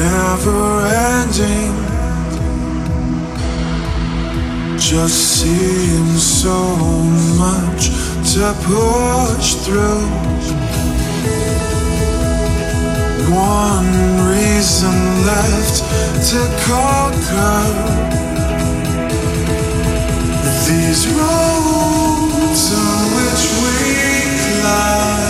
never ending. Just seeing so much to push through. One reason left to conquer. These roads on which we climb.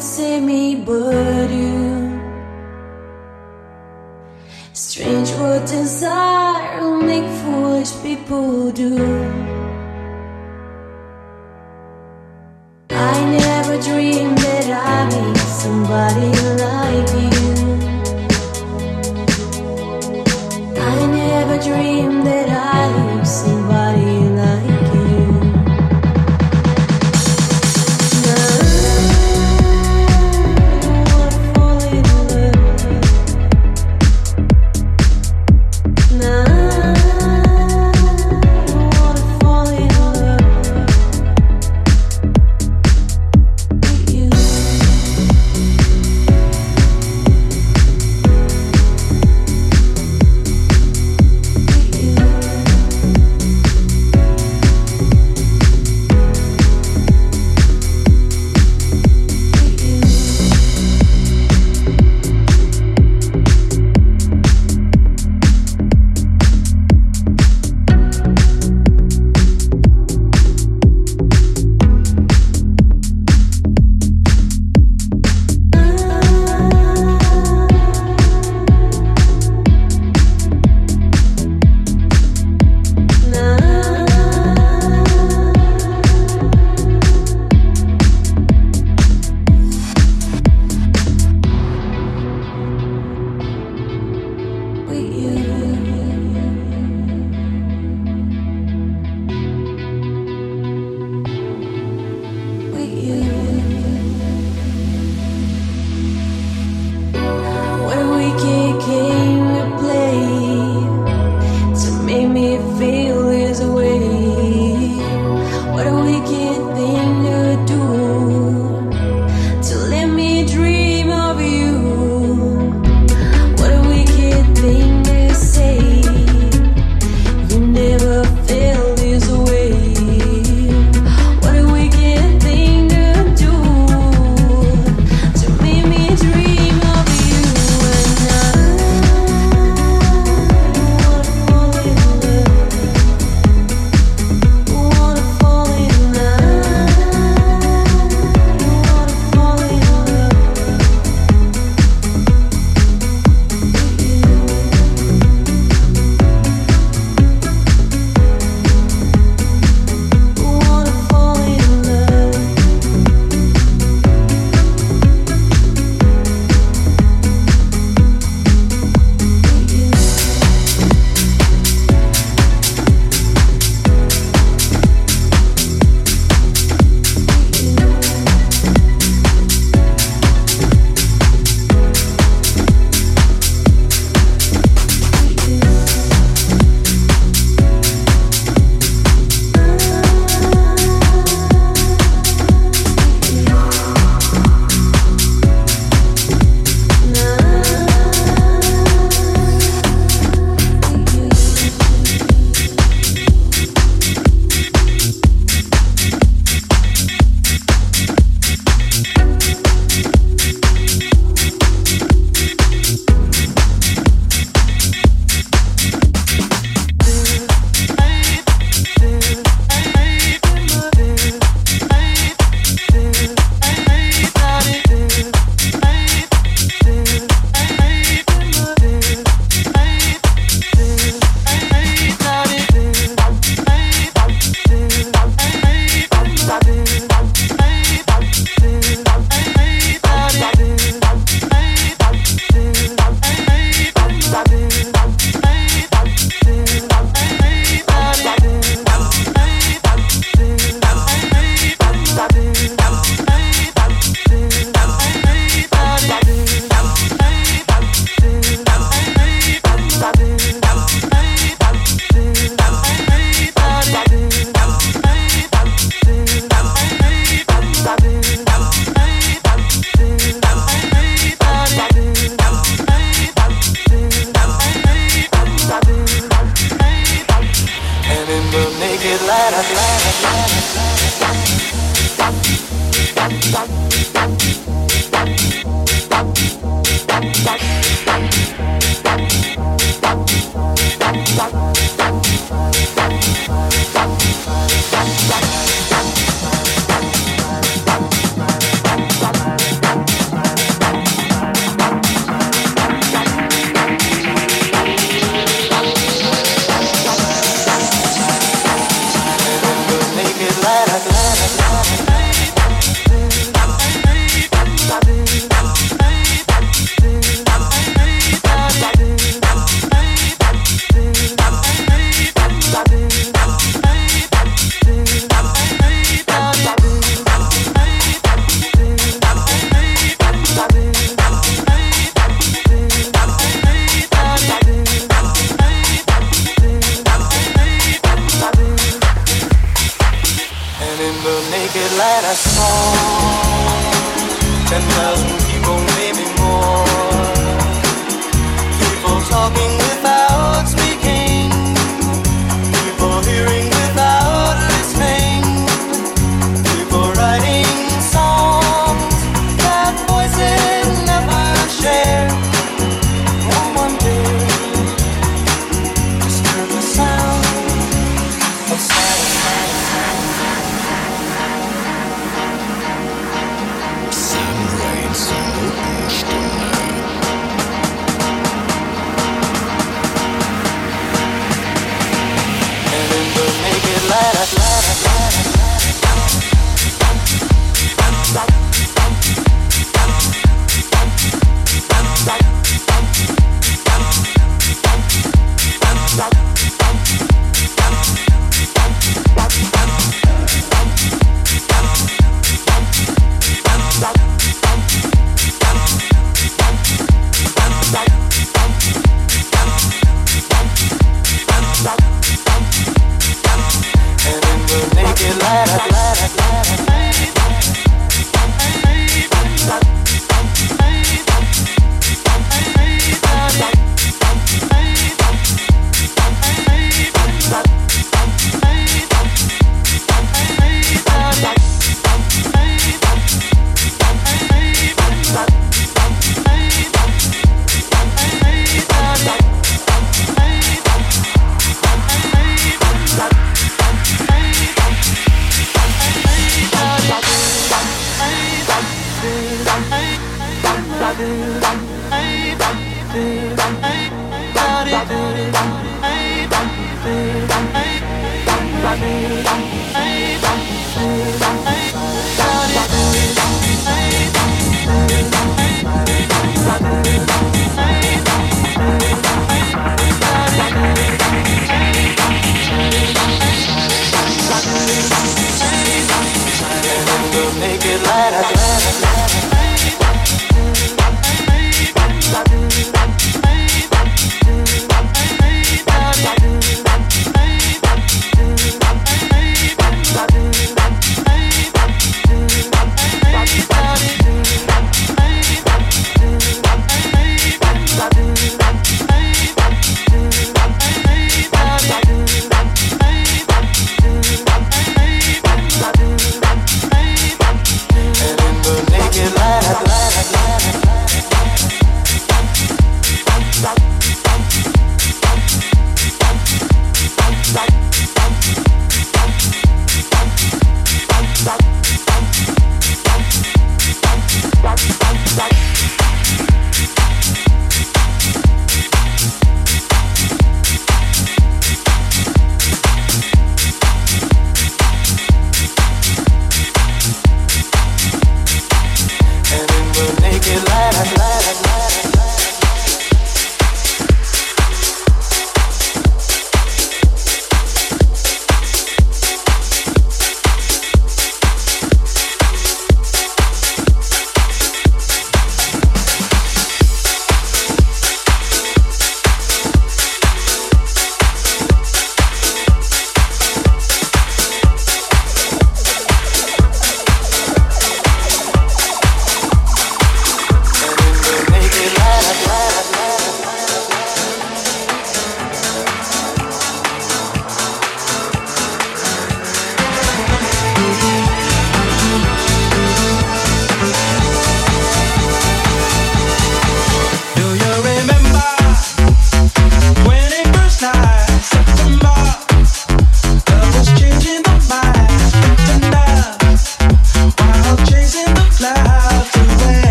see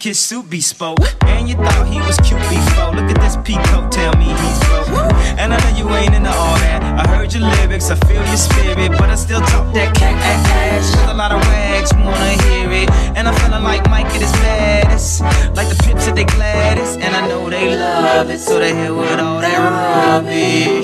make his suit bespoke. And you thought he was cute before. Look at this peacoat, tell me he's broke. And I know you ain't into all that. I heard your lyrics, I feel your spirit, but I still talk that cat ass. with a lot of wags wanna hear it. And I'm feeling like Mike at his baddest. Like the pips at the Gladys, And I know they love it, so they hit with all that rubbish.